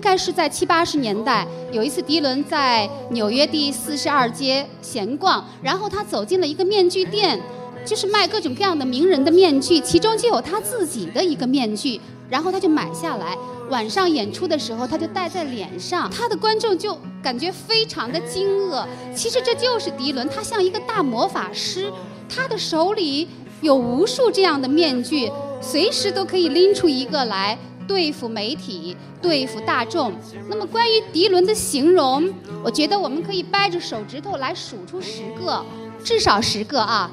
概是在七八十年代，有一次迪伦在纽约第四十二街闲逛，然后他走进了一个面具店，就是卖各种各样的名人的面具，其中就有他自己的一个面具，然后他就买下来，晚上演出的时候他就戴在脸上，他的观众就感觉非常的惊愕。其实这就是迪伦，他像一个大魔法师，他的手里有无数这样的面具，随时都可以拎出一个来。对付媒体，对付大众。那么关于迪伦的形容，我觉得我们可以掰着手指头来数出十个，至少十个啊。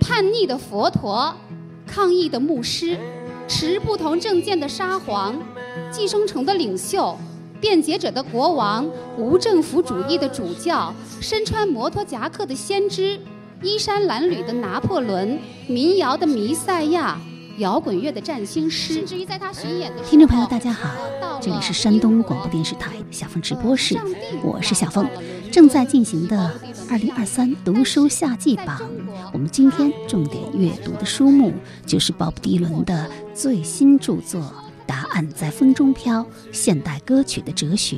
叛逆的佛陀，抗议的牧师，持不同政见的沙皇，寄生虫的领袖，辩解者的国王，无政府主义的主教，身穿摩托夹克的先知，衣衫褴褛的拿破仑，民谣的弥赛亚。摇滚乐的占星师，甚至于在他巡演的听众朋友，大家好，这里是山东广播电视台小凤直播室，我是小凤，正在进行的二零二三读书夏季榜，我们今天重点阅读的书目就是鲍勃迪伦的最新著作《答案在风中飘：现代歌曲的哲学》，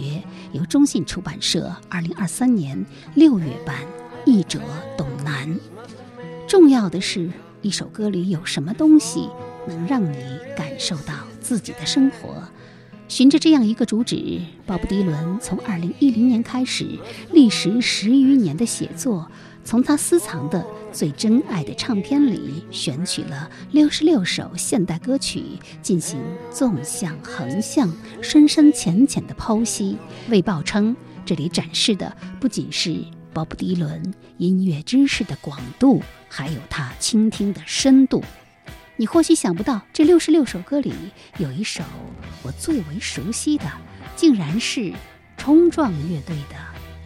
由中信出版社二零二三年六月版，译者董楠。重要的是，一首歌里有什么东西？能让你感受到自己的生活。循着这样一个主旨，鲍勃迪伦从2010年开始，历时十余年的写作，从他私藏的最珍爱的唱片里选取了66首现代歌曲，进行纵向、横向、深深浅浅的剖析。卫报称，这里展示的不仅是鲍勃迪伦音乐知识的广度，还有他倾听的深度。你或许想不到，这六十六首歌里有一首我最为熟悉的，竟然是冲撞乐队的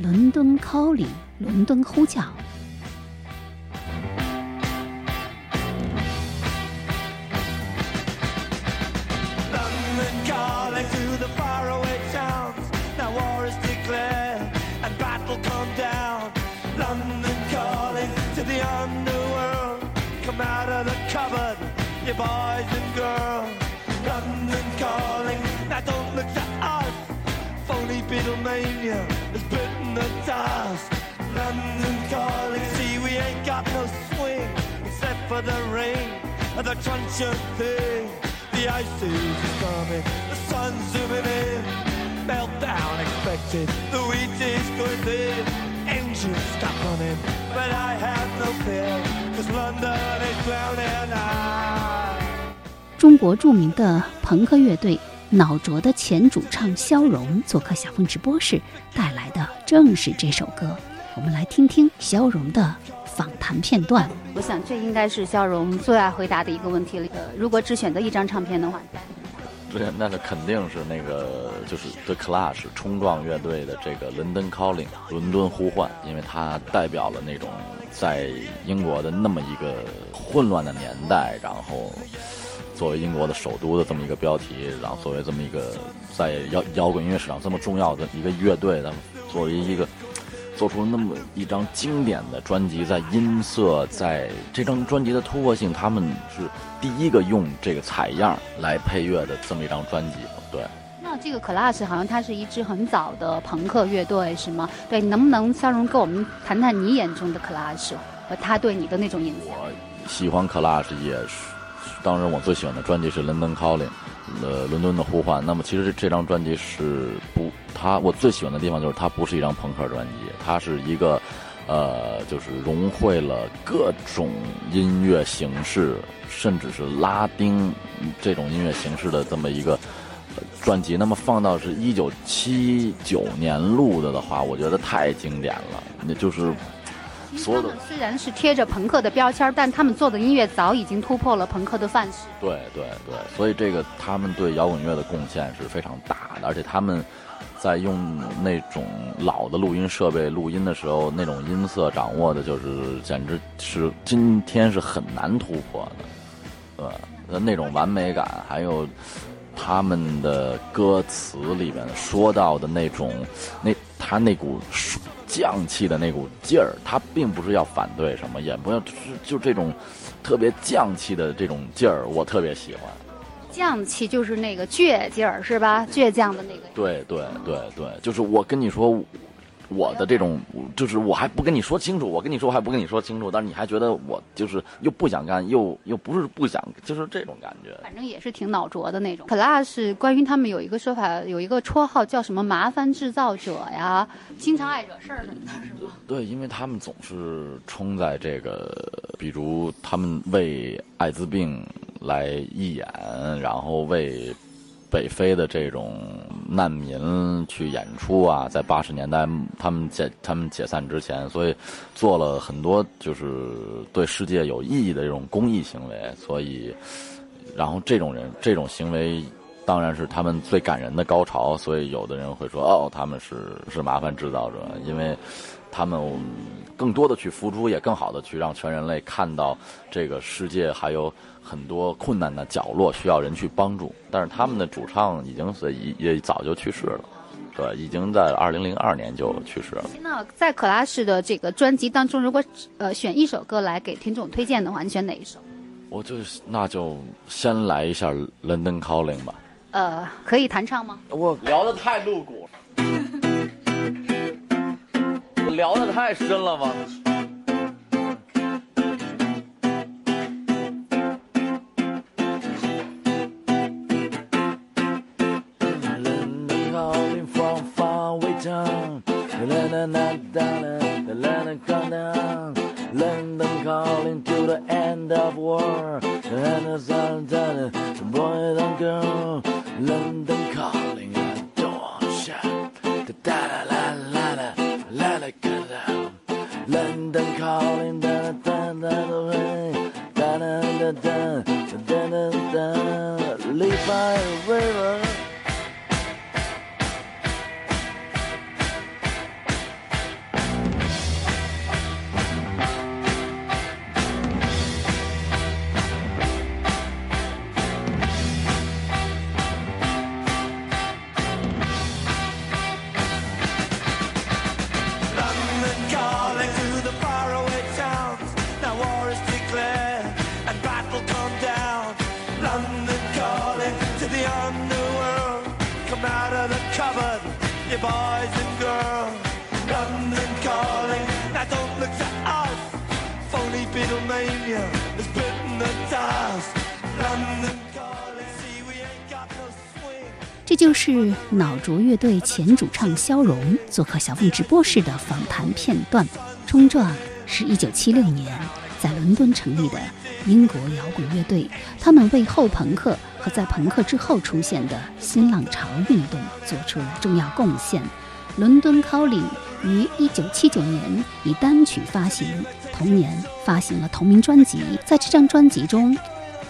《伦敦 call 里》（伦敦呼叫）。Boys and girls. London calling, now don't look to us. Phony Beatlemania has bitten the dust. London calling, see we ain't got no swing except for the rain and the crunch of thing. The ice is coming, the sun's zooming in. Meltdown expected, the wheat is going thin. Engines stop running, but I have no fear, cause London is drowning out. 中国著名的朋克乐队脑浊的前主唱肖荣做客小凤直播室，带来的正是这首歌。我们来听听肖荣的访谈片段。我想这应该是肖荣最爱回答的一个问题了。如果只选择一张唱片的话，对，那个肯定是那个就是 The Clash 冲撞乐队的这个《伦敦 Calling》伦敦呼唤，因为它代表了那种在英国的那么一个混乱的年代，然后。作为英国的首都的这么一个标题，然后作为这么一个在摇摇滚音乐史上这么重要的一个乐队，他们作为一个做出那么一张经典的专辑，在音色，在这张专辑的突破性，他们是第一个用这个采样来配乐的这么一张专辑。对，那这个 Clash 好像它是一支很早的朋克乐队，是吗？对，能不能肖荣跟我们谈谈你眼中的 Clash 和他对你的那种影响？我喜欢 Clash 也是。当然我最喜欢的专辑是《London Calling》，呃，伦敦的呼唤。那么其实这这张专辑是不，它我最喜欢的地方就是它不是一张朋克专辑，它是一个，呃，就是融汇了各种音乐形式，甚至是拉丁这种音乐形式的这么一个专辑。那么放到是一九七九年录的的话，我觉得太经典了，那就是。他们虽然是贴着朋克的标签，但他们做的音乐早已经突破了朋克的范式。对对对，所以这个他们对摇滚乐的贡献是非常大的，而且他们在用那种老的录音设备录音的时候，那种音色掌握的，就是简直是今天是很难突破的。对，那种完美感，还有他们的歌词里面说到的那种，那他那股。犟气的那股劲儿，他并不是要反对什么，也不要，就就这种特别犟气的这种劲儿，我特别喜欢。犟气就是那个倔劲儿，是吧？倔强的那个。对对对对，就是我跟你说。我的这种就是我还不跟你说清楚，我跟你说我还不跟你说清楚，但是你还觉得我就是又不想干，又又不是不想，就是这种感觉。反正也是挺脑浊的那种。Clash 关于他们有一个说法，有一个绰号叫什么“麻烦制造者”呀，经常爱惹事儿的，是吗？对，因为他们总是冲在这个，比如他们为艾滋病来义演，然后为。北非的这种难民去演出啊，在八十年代他们解他们解散之前，所以做了很多就是对世界有意义的这种公益行为。所以，然后这种人这种行为当然是他们最感人的高潮。所以有的人会说，哦，他们是是麻烦制造者，因为他们更多的去付出，也更好的去让全人类看到这个世界还有。很多困难的角落需要人去帮助，但是他们的主唱已经是也也早就去世了，对，已经在二零零二年就去世了。那在可拉式的这个专辑当中，如果呃选一首歌来给听众推荐的话，你选哪一首？我就那就先来一下《London Calling》吧。呃，可以弹唱吗？我聊的太露骨了，聊的太深了吗？这就是脑浊乐队前主唱肖荣做客小凤直播室的访谈片段。冲撞是一九七六年在伦敦成立的英国摇滚乐队，他们为后朋克和在朋克之后出现的新浪潮运动做出了重要贡献。伦敦 Calling 于一九七九年以单曲发行，同年发行了同名专辑。在这张专辑中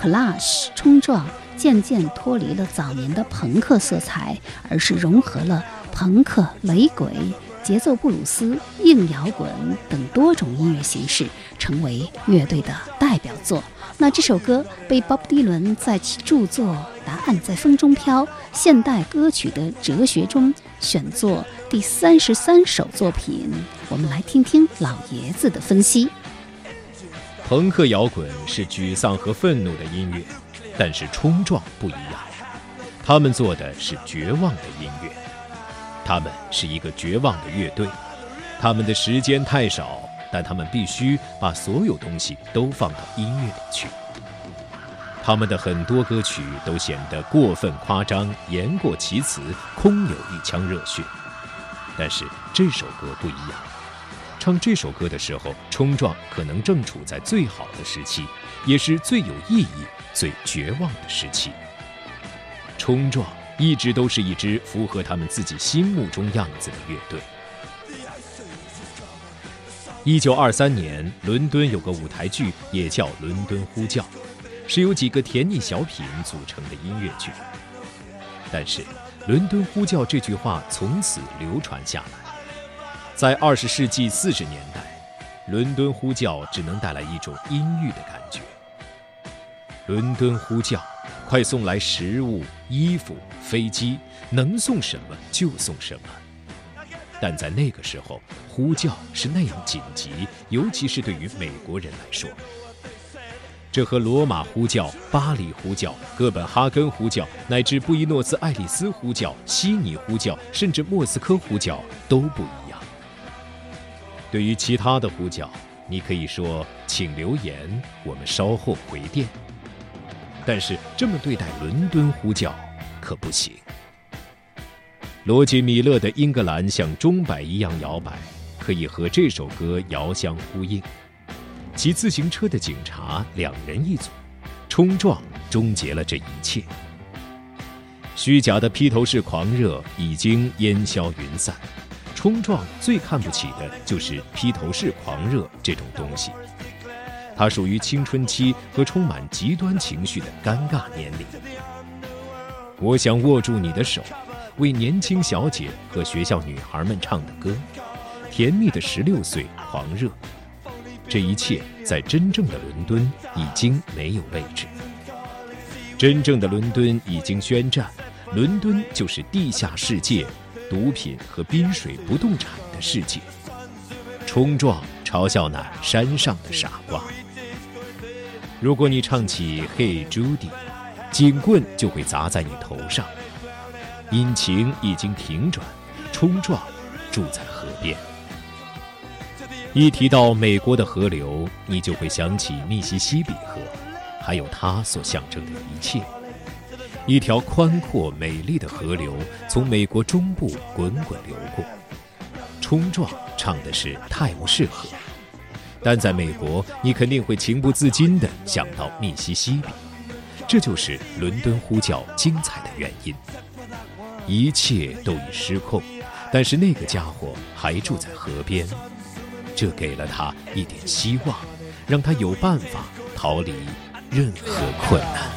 ，Clash 冲撞渐渐脱离了早年的朋克色彩，而是融合了朋克、雷鬼、节奏布鲁斯、硬摇滚等多种音乐形式，成为乐队的代表作。那这首歌被鲍勃迪伦在其著作《答案在风中飘：现代歌曲的哲学》中选作第三十三首作品。我们来听听老爷子的分析。朋克摇滚是沮丧和愤怒的音乐，但是冲撞不一样，他们做的是绝望的音乐。他们是一个绝望的乐队，他们的时间太少。但他们必须把所有东西都放到音乐里去。他们的很多歌曲都显得过分夸张、言过其词、空有一腔热血。但是这首歌不一样，唱这首歌的时候，冲撞可能正处在最好的时期，也是最有意义、最绝望的时期。冲撞一直都是一支符合他们自己心目中样子的乐队。一九二三年，伦敦有个舞台剧，也叫《伦敦呼叫》，是由几个甜腻小品组成的音乐剧。但是，“伦敦呼叫”这句话从此流传下来。在二十世纪四十年代，《伦敦呼叫》只能带来一种阴郁的感觉。伦敦呼叫，快送来食物、衣服、飞机，能送什么就送什么。但在那个时候，呼叫是那样紧急，尤其是对于美国人来说。这和罗马呼叫、巴黎呼叫、哥本哈根呼叫，乃至布宜诺斯艾利斯呼叫、悉尼呼叫，甚至莫斯科呼叫都不一样。对于其他的呼叫，你可以说“请留言，我们稍后回电”。但是这么对待伦敦呼叫可不行。罗杰·米勒的《英格兰像钟摆一样摇摆》可以和这首歌遥相呼应。骑自行车的警察两人一组，冲撞终结了这一切。虚假的披头士狂热已经烟消云散，冲撞最看不起的就是披头士狂热这种东西。它属于青春期和充满极端情绪的尴尬年龄。我想握住你的手，为年轻小姐和学校女孩们唱的歌，甜蜜的十六岁狂热。这一切在真正的伦敦已经没有位置。真正的伦敦已经宣战，伦敦就是地下世界，毒品和滨水不动产的世界。冲撞嘲笑那山上的傻瓜。如果你唱起《Hey Judy》，警棍就会砸在你头上。引擎已经停转，冲撞住在河边。一提到美国的河流，你就会想起密西西比河，还有它所象征的一切。一条宽阔美丽的河流从美国中部滚滚流过。冲撞唱的是泰晤士河。但在美国，你肯定会情不自禁地想到密西西比，这就是伦敦呼叫精彩的原因。一切都已失控，但是那个家伙还住在河边，这给了他一点希望，让他有办法逃离任何困难。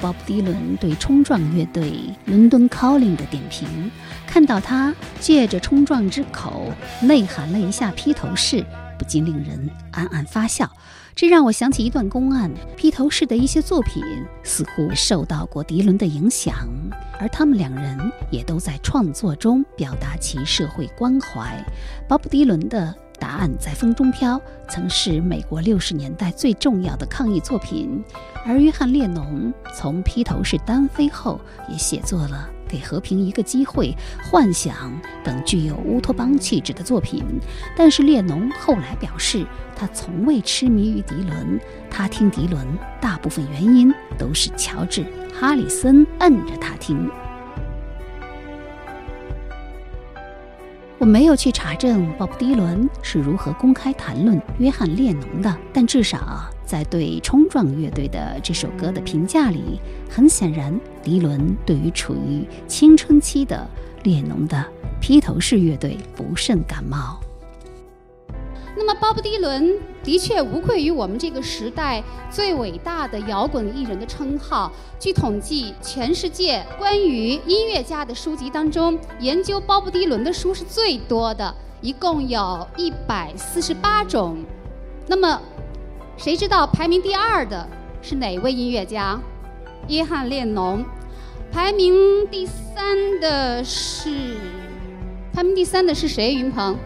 Bob Dylan 对冲撞乐队伦敦 Calling 的点评，看到他借着冲撞之口内涵了一下披头士，不禁令人暗暗发笑。这让我想起一段公案：披头士的一些作品似乎受到过迪伦的影响，而他们两人也都在创作中表达其社会关怀。Bob Dylan 的。答案在风中飘，曾是美国六十年代最重要的抗议作品。而约翰列侬从披头士单飞后，也写作了《给和平一个机会》《幻想》等具有乌托邦气质的作品。但是列侬后来表示，他从未痴迷于迪伦，他听迪伦大部分原因都是乔治·哈里森摁着他听。我没有去查证鲍勃·迪伦是如何公开谈论约翰·列侬的，但至少在对冲撞乐队的这首歌的评价里，很显然，迪伦对于处于青春期的列侬的披头士乐队不甚感冒。那么，鲍勃·迪伦的确无愧于我们这个时代最伟大的摇滚艺人的称号。据统计，全世界关于音乐家的书籍当中，研究鲍勃·迪伦的书是最多的，一共有一百四十八种。那么，谁知道排名第二的是哪位音乐家？约翰·列侬。排名第三的是排名第三的是谁？云鹏？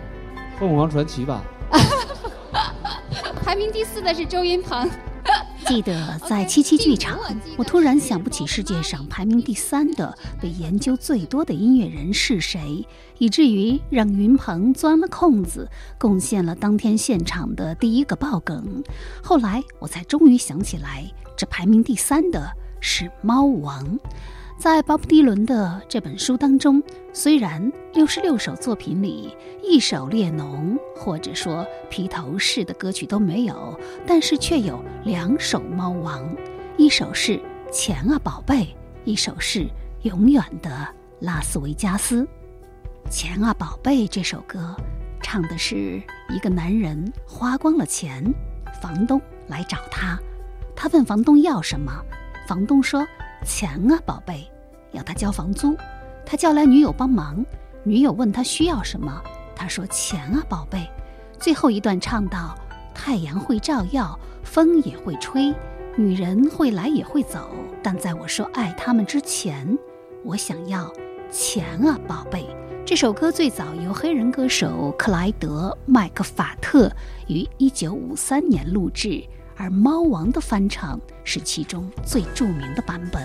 凤凰传奇吧。排名第四的是周云鹏。记得在七七剧场，我突然想不起世界上排名第三的、被研究最多的音乐人是谁，以至于让云鹏钻了空子，贡献了当天现场的第一个爆梗。后来我才终于想起来，这排名第三的是猫王。在鲍勃迪伦的这本书当中，虽然六十六首作品里一首列侬或者说披头士的歌曲都没有，但是却有两首猫王，一首是《钱啊宝贝》，一首是《永远的拉斯维加斯》。《钱啊宝贝》这首歌，唱的是一个男人花光了钱，房东来找他，他问房东要什么，房东说。钱啊，宝贝，要他交房租。他叫来女友帮忙，女友问他需要什么，他说钱啊，宝贝。最后一段唱到：太阳会照耀，风也会吹，女人会来也会走，但在我说爱他们之前，我想要钱啊，宝贝。这首歌最早由黑人歌手克莱德·麦克法特于1953年录制。而猫王的翻唱是其中最著名的版本。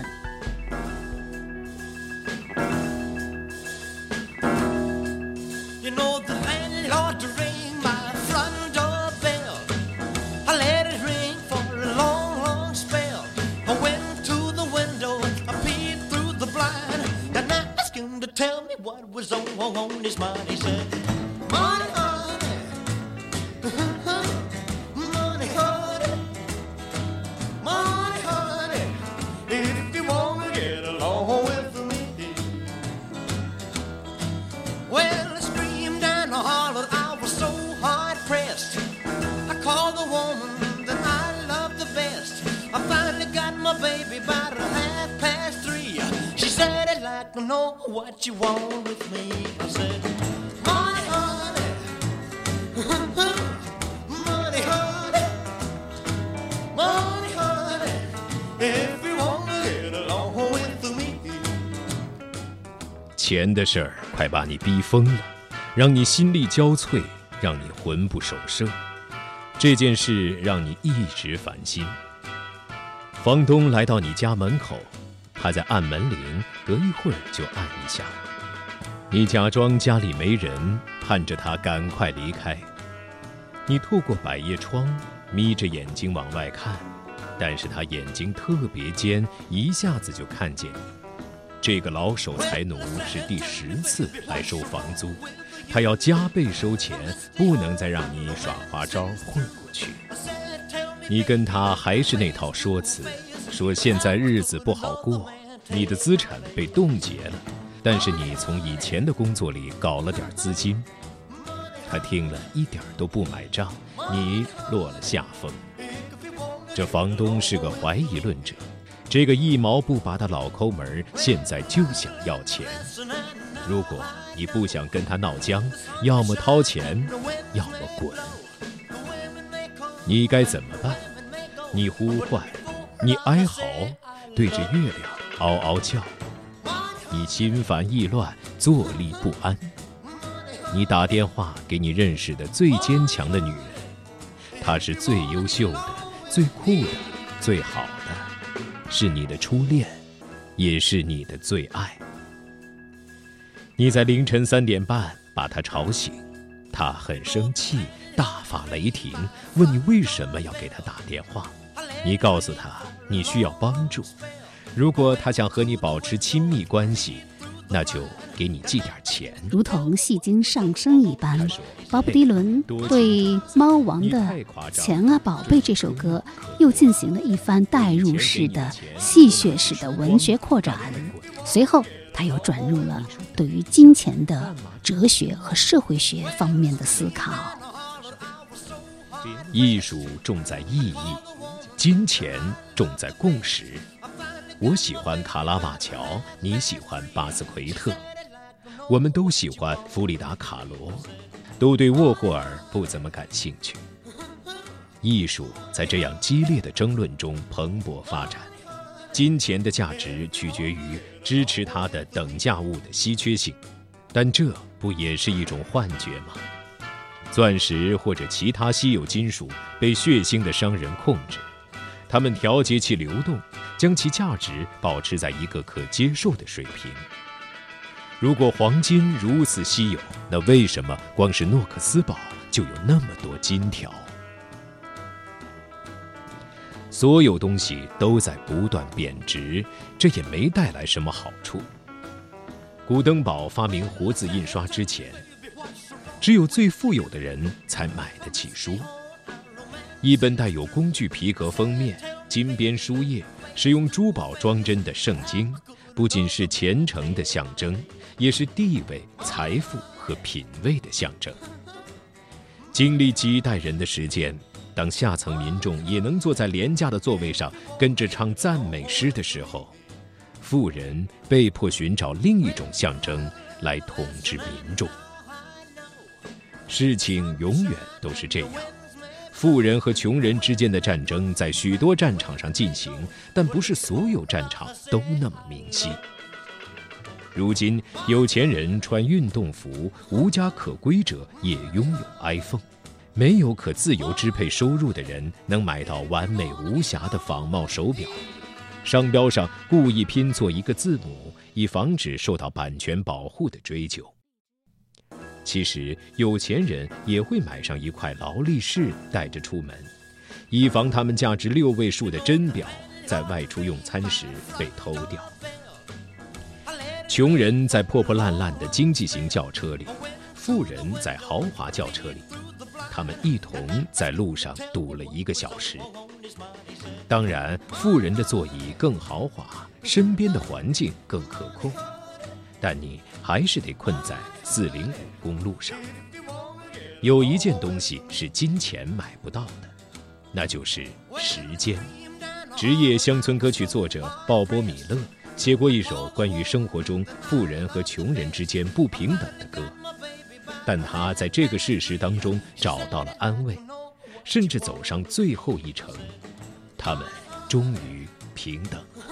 money, honey. money, honey. Money, honey. If you want to get along with me. Well, I screamed and I hollered. I was so hard pressed. I called the woman that I loved the best. I finally got my baby by the half past three. She said, I'd like to know what you want. 的事儿快把你逼疯了，让你心力交瘁，让你魂不守舍。这件事让你一直烦心。房东来到你家门口。他在按门铃，隔一会儿就按一下。你假装家里没人，盼着他赶快离开。你透过百叶窗，眯着眼睛往外看，但是他眼睛特别尖，一下子就看见你。这个老守财奴是第十次来收房租，他要加倍收钱，不能再让你耍花招混过去。你跟他还是那套说辞。说现在日子不好过，你的资产被冻结了，但是你从以前的工作里搞了点资金。他听了一点都不买账，你落了下风。这房东是个怀疑论者，这个一毛不拔的老抠门现在就想要钱。如果你不想跟他闹僵，要么掏钱，要么滚。你该怎么办？你呼唤。你哀嚎，对着月亮嗷嗷叫；你心烦意乱，坐立不安；你打电话给你认识的最坚强的女人，她是最优秀的、最酷的、最好的，是你的初恋，也是你的最爱。你在凌晨三点半把他吵醒，他很生气，大发雷霆，问你为什么要给他打电话。你告诉他你需要帮助，如果他想和你保持亲密关系，那就给你寄点钱。如同戏精上身一般，鲍勃迪伦对猫王的《钱啊宝贝》这首歌又进行了一番代入式的、戏谑式的文学扩展。随后，他又转入了对于金钱的哲学和社会学方面的思考。艺术重在意义。金钱重在共识。我喜欢卡拉瓦乔，你喜欢巴斯奎特，我们都喜欢弗里达卡罗，都对沃霍尔不怎么感兴趣。艺术在这样激烈的争论中蓬勃发展。金钱的价值取决于支持它的等价物的稀缺性。但这不也是一种幻觉吗？钻石或者其他稀有金属被血腥的商人控制，他们调节其流动，将其价值保持在一个可接受的水平。如果黄金如此稀有，那为什么光是诺克斯堡就有那么多金条？所有东西都在不断贬值，这也没带来什么好处。古登堡发明活字印刷之前，只有最富有的人才买得起书。一本带有工具皮革封面、金边书页、使用珠宝装帧的圣经，不仅是虔诚的象征。也是地位、财富和品味的象征。经历几代人的时间，当下层民众也能坐在廉价的座位上跟着唱赞美诗的时候，富人被迫寻找另一种象征来统治民众。事情永远都是这样：富人和穷人之间的战争在许多战场上进行，但不是所有战场都那么明晰。如今，有钱人穿运动服，无家可归者也拥有 iPhone。没有可自由支配收入的人，能买到完美无瑕的仿冒手表，商标上故意拼错一个字母，以防止受到版权保护的追究。其实，有钱人也会买上一块劳力士带着出门，以防他们价值六位数的真表在外出用餐时被偷掉。穷人在破破烂烂的经济型轿车里，富人在豪华轿车里，他们一同在路上堵了一个小时。当然，富人的座椅更豪华，身边的环境更可控，但你还是得困在四零五公路上。有一件东西是金钱买不到的，那就是时间。职业乡村歌曲作者鲍勃·米勒。写过一首关于生活中富人和穷人之间不平等的歌，但他在这个事实当中找到了安慰，甚至走上最后一程，他们终于平等了。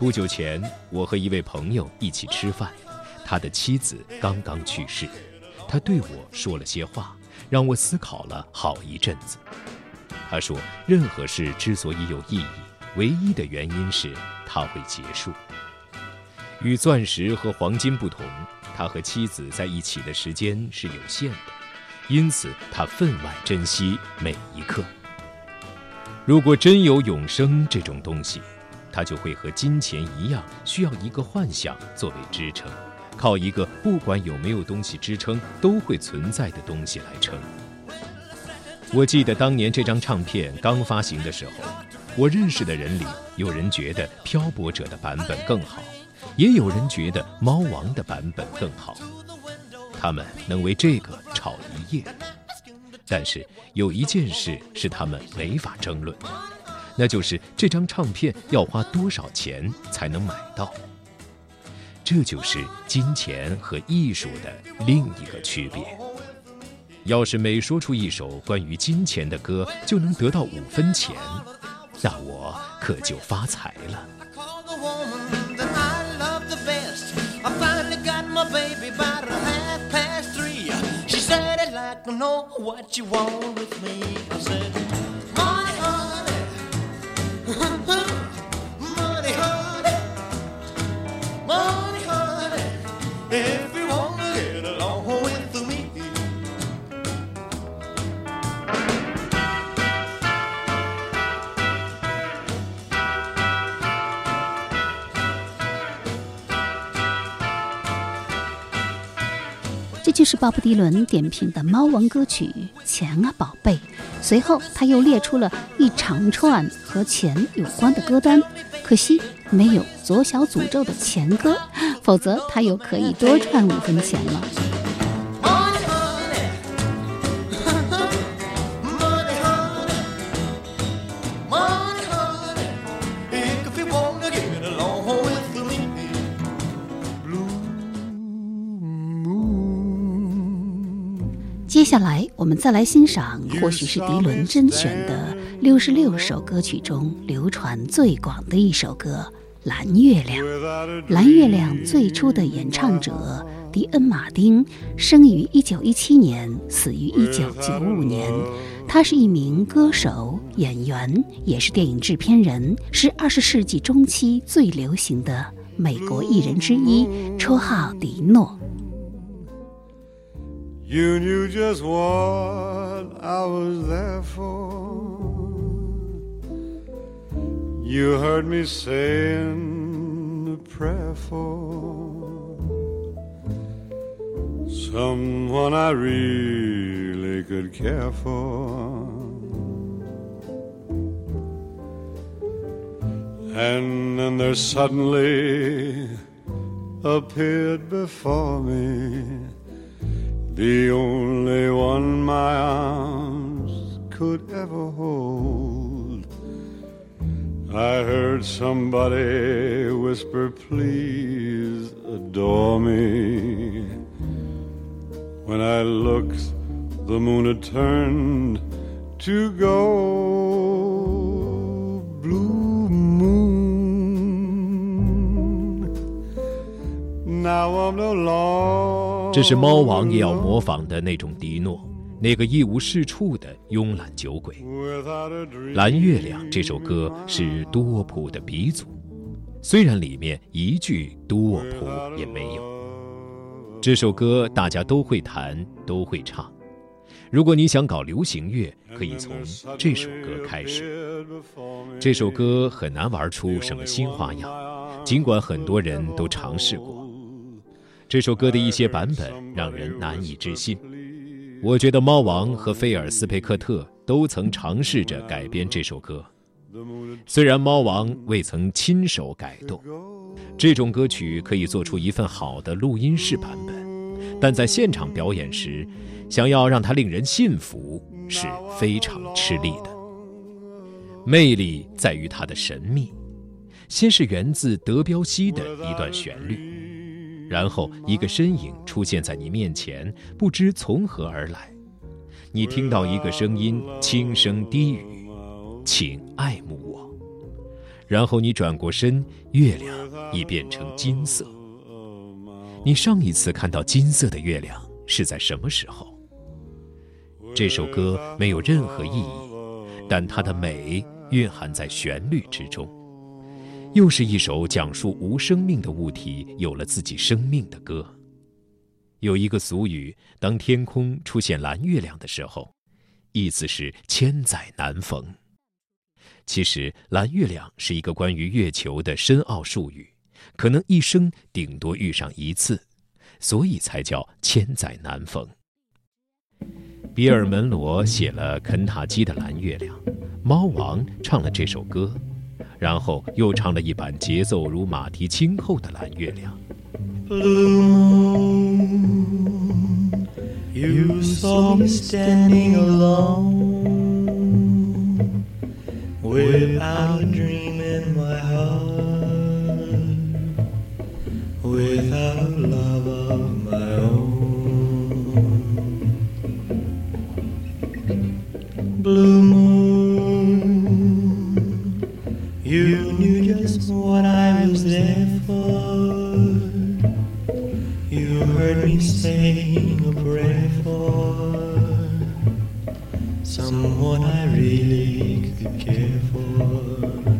不久前，我和一位朋友一起吃饭，他的妻子刚刚去世，他对我说了些话，让我思考了好一阵子。他说，任何事之所以有意义，唯一的原因是。它会结束。与钻石和黄金不同，他和妻子在一起的时间是有限的，因此他分外珍惜每一刻。如果真有永生这种东西，他就会和金钱一样，需要一个幻想作为支撑，靠一个不管有没有东西支撑都会存在的东西来撑。我记得当年这张唱片刚发行的时候。我认识的人里，有人觉得《漂泊者》的版本更好，也有人觉得《猫王》的版本更好。他们能为这个吵一夜，但是有一件事是他们没法争论，那就是这张唱片要花多少钱才能买到。这就是金钱和艺术的另一个区别。要是每说出一首关于金钱的歌就能得到五分钱。那我可就发财了。这是鲍勃迪伦点评的猫王歌曲《钱啊宝贝》。随后他又列出了一长串和钱有关的歌单，可惜没有左小诅咒的钱歌，否则他又可以多赚五分钱了。下来，我们再来欣赏，或许是迪伦甄选的六十六首歌曲中流传最广的一首歌《蓝月亮》。蓝月亮最初的演唱者迪恩·马丁生于一九一七年，死于一九九五年。他是一名歌手、演员，也是电影制片人，是二十世纪中期最流行的美国艺人之一，绰号迪诺。You knew just what I was there for. You heard me saying a prayer for someone I really could care for. And then there suddenly appeared before me the only one my arms could ever hold. I heard somebody whisper, Please adore me. When I looked, the moon had turned to gold. Blue moon. Now I'm no longer. 这是猫王也要模仿的那种迪诺，那个一无是处的慵懒酒鬼。《蓝月亮》这首歌是多普的鼻祖，虽然里面一句多普也没有。这首歌大家都会弹，都会唱。如果你想搞流行乐，可以从这首歌开始。这首歌很难玩出什么新花样，尽管很多人都尝试过。这首歌的一些版本让人难以置信。我觉得猫王和菲尔斯佩克特都曾尝试着改编这首歌，虽然猫王未曾亲手改动。这种歌曲可以做出一份好的录音室版本，但在现场表演时，想要让它令人信服是非常吃力的。魅力在于它的神秘，先是源自德彪西的一段旋律。然后，一个身影出现在你面前，不知从何而来。你听到一个声音轻声低语：“请爱慕我。”然后你转过身，月亮已变成金色。你上一次看到金色的月亮是在什么时候？这首歌没有任何意义，但它的美蕴含在旋律之中。又是一首讲述无生命的物体有了自己生命的歌。有一个俗语：当天空出现蓝月亮的时候，意思是千载难逢。其实，蓝月亮是一个关于月球的深奥术语，可能一生顶多遇上一次，所以才叫千载难逢。比尔·门罗写了肯塔基的蓝月亮，猫王唱了这首歌。然后又唱了一版节奏如马蹄轻扣的蓝月亮。Blue moon, you saw me standing alone without a dream in my heart, without love of my own. Blue moon. What I was there for. You heard me saying a prayer for someone I really could care for.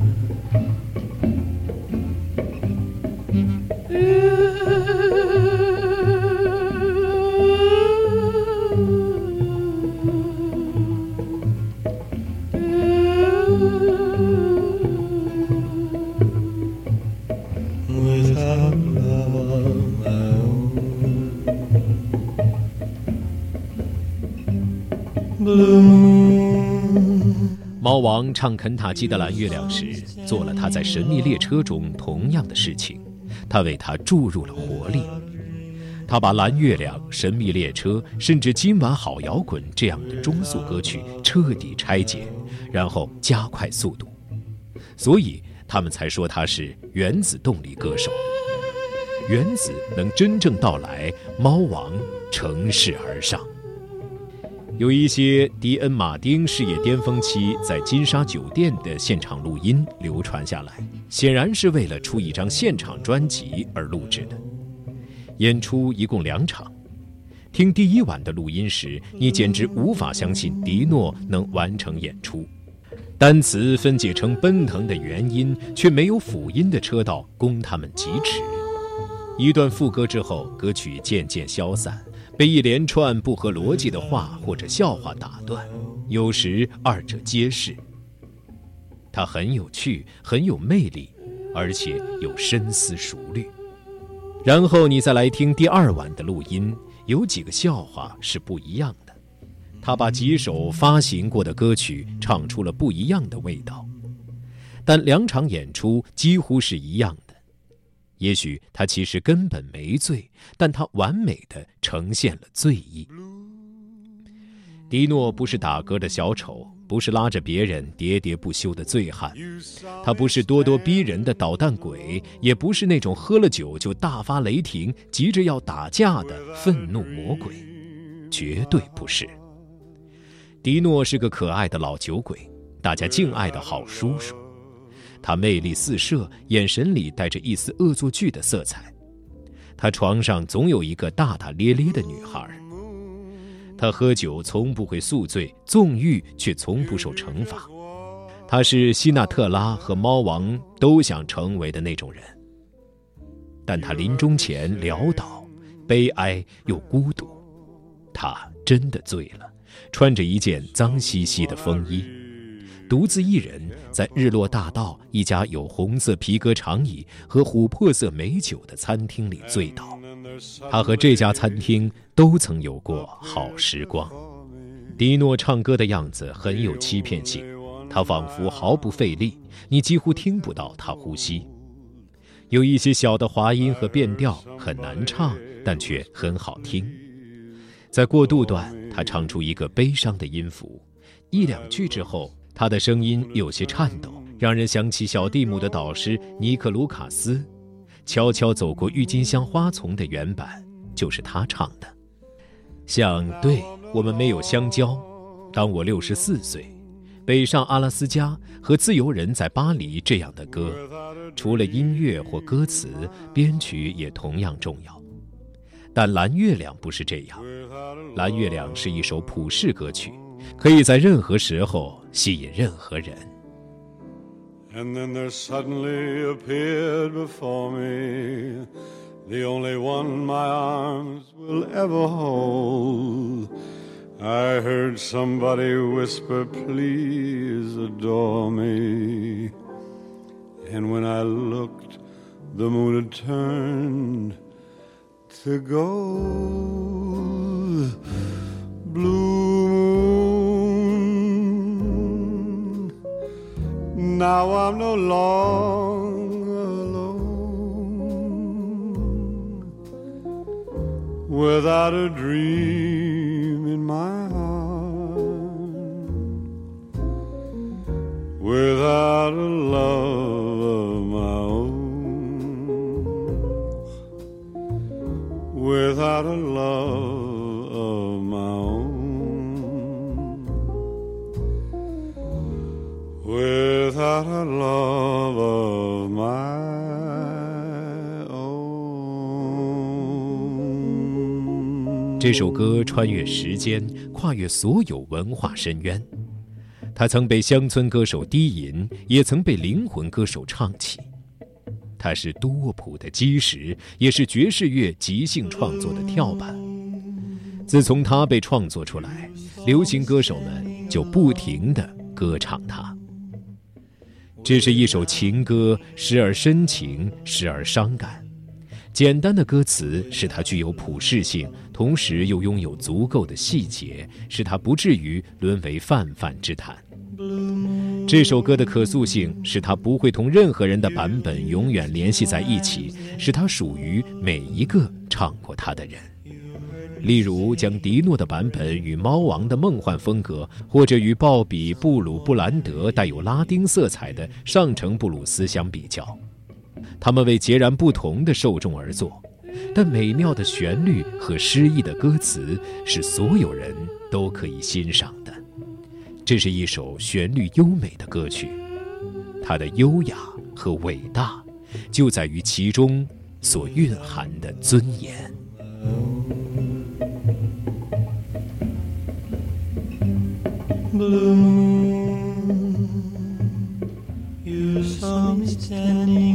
唱肯塔基的蓝月亮时，做了他在神秘列车中同样的事情，他为他注入了活力。他把蓝月亮、神秘列车，甚至今晚好摇滚这样的中速歌曲彻底拆解，然后加快速度，所以他们才说他是原子动力歌手。原子能真正到来，猫王乘势而上。有一些迪恩·马丁事业巅峰期在金沙酒店的现场录音流传下来，显然是为了出一张现场专辑而录制的。演出一共两场，听第一晚的录音时，你简直无法相信迪诺能完成演出。单词分解成奔腾的元音，却没有辅音的车道供他们疾驰。一段副歌之后，歌曲渐渐消散。被一连串不合逻辑的话或者笑话打断，有时二者皆是。它很有趣，很有魅力，而且有深思熟虑。然后你再来听第二晚的录音，有几个笑话是不一样的。他把几首发行过的歌曲唱出了不一样的味道，但两场演出几乎是一样的。也许他其实根本没醉，但他完美的呈现了醉意。迪诺不是打嗝的小丑，不是拉着别人喋喋不休的醉汉，他不是咄咄逼人的捣蛋鬼，也不是那种喝了酒就大发雷霆、急着要打架的愤怒魔鬼，绝对不是。迪诺是个可爱的老酒鬼，大家敬爱的好叔叔。他魅力四射，眼神里带着一丝恶作剧的色彩。他床上总有一个大大咧咧的女孩。他喝酒从不会宿醉，纵欲却从不受惩罚。他是希纳特拉和猫王都想成为的那种人。但他临终前潦倒、悲哀又孤独。他真的醉了，穿着一件脏兮兮的风衣。独自一人在日落大道一家有红色皮革长椅和琥珀色美酒的餐厅里醉倒，他和这家餐厅都曾有过好时光。迪诺唱歌的样子很有欺骗性，他仿佛毫不费力，你几乎听不到他呼吸。有一些小的滑音和变调很难唱，但却很好听。在过渡段，他唱出一个悲伤的音符，一两句之后。他的声音有些颤抖，让人想起小蒂姆的导师尼克卢卡斯。悄悄走过郁金香花丛的原版就是他唱的，像对我们没有相交。当我六十四岁，北上阿拉斯加和自由人在巴黎这样的歌，除了音乐或歌词，编曲也同样重要。但蓝月亮不是这样，蓝月亮是一首普世歌曲。可以在任何时候吸引任何人。And then there suddenly appeared before me the only one my arms will ever hold. I heard somebody whisper, Please adore me. And when I looked, the moon had turned to gold. Blue Now I'm no longer alone without a dream in my heart, without a love of my own, without a love. Without a love of my own。这首歌穿越时间，跨越所有文化深渊。它曾被乡村歌手低吟，也曾被灵魂歌手唱起。它是多普的基石，也是爵士乐即兴创作的跳板。自从它被创作出来，流行歌手们就不停地歌唱它。这是一首情歌，时而深情，时而伤感。简单的歌词使它具有普适性，同时又拥有足够的细节，使它不至于沦为泛泛之谈。这首歌的可塑性使它不会同任何人的版本永远联系在一起，使它属于每一个唱过它的人。例如，将迪诺的版本与猫王的梦幻风格，或者与鲍比·布鲁布兰德带有拉丁色彩的上乘布鲁斯相比较，他们为截然不同的受众而作。但美妙的旋律和诗意的歌词是所有人都可以欣赏的。这是一首旋律优美的歌曲，它的优雅和伟大，就在于其中所蕴含的尊严。blue moon, you saw me standing.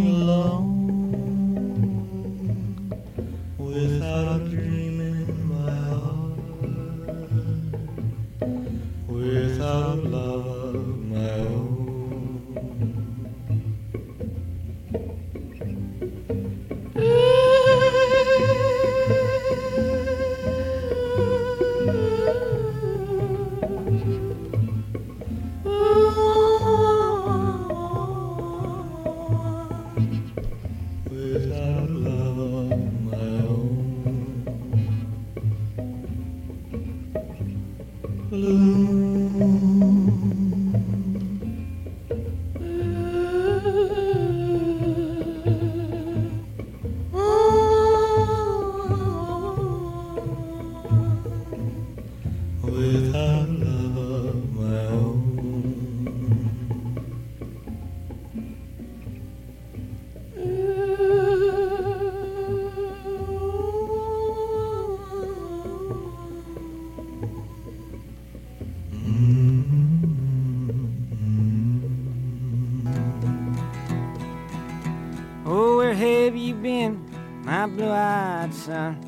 My blue-eyed son?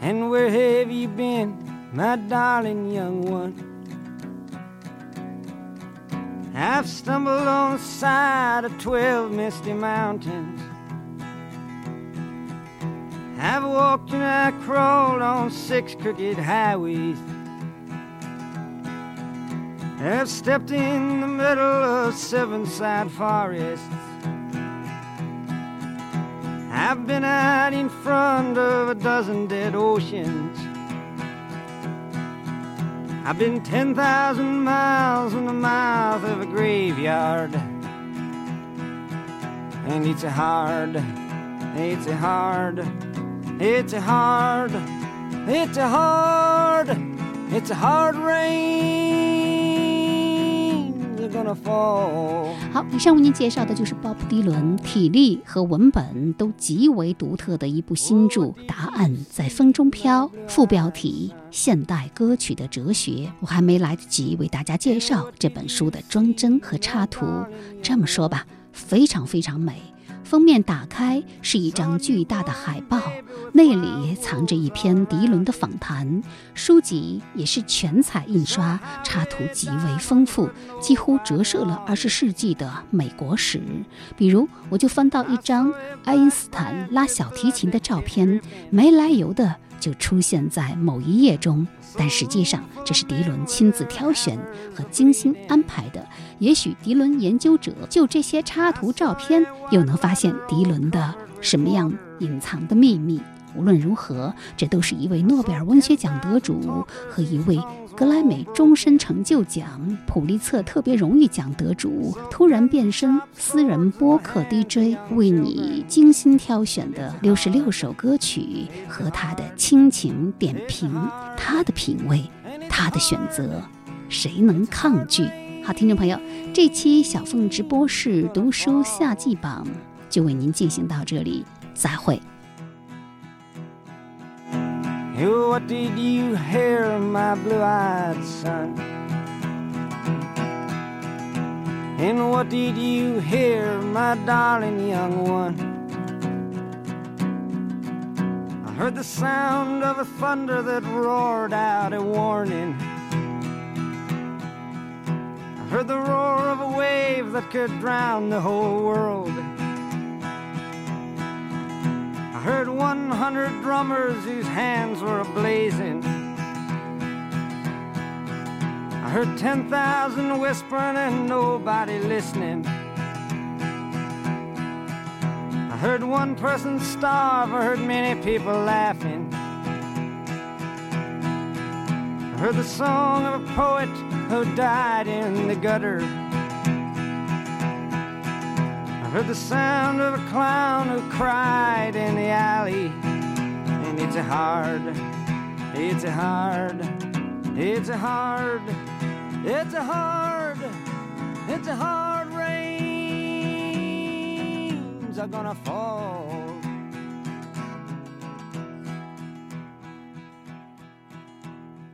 And where have have you been, my darling young one. I've stumbled on the side of twelve misty mountains. I've walked and I crawled on six crooked highways. I've stepped in the middle of seven sad forests. I've been out in front of a dozen dead oceans. I've been 10,000 miles in the mouth of a graveyard. And it's a hard, it's a hard, it's a hard, it's a hard, it's a hard rain. 好，以上为您介绍的就是鲍勃迪伦体力和文本都极为独特的一部新著《答案在风中飘》，副标题《现代歌曲的哲学》。我还没来得及为大家介绍这本书的装帧和插图，这么说吧，非常非常美。封面打开是一张巨大的海报，内里藏着一篇迪伦的访谈。书籍也是全彩印刷，插图极为丰富，几乎折射了二十世纪的美国史。比如，我就翻到一张爱因斯坦拉小提琴的照片，没来由的。就出现在某一页中，但实际上这是迪伦亲自挑选和精心安排的。也许迪伦研究者就这些插图照片，又能发现迪伦的什么样隐藏的秘密？无论如何，这都是一位诺贝尔文学奖得主和一位。格莱美终身成就奖、普利策特别荣誉奖得主突然变身私人播客 DJ，为你精心挑选的六十六首歌曲和他的亲情点评，他的品味，他的选择，谁能抗拒？好，听众朋友，这期小凤直播室读书夏季榜就为您进行到这里，再会。What did you hear, my blue eyed son? And what did you hear, my darling young one? I heard the sound of a thunder that roared out a warning. I heard the roar of a wave that could drown the whole world. I heard 100 drummers whose hands were ablazing. I heard 10,000 whispering and nobody listening. I heard one person starve, I heard many people laughing. I heard the song of a poet who died in the gutter heard the sound of a clown who cried in the alley. And it's a hard, it's a hard, it's a hard, it's a hard, it's a hard rains are gonna fall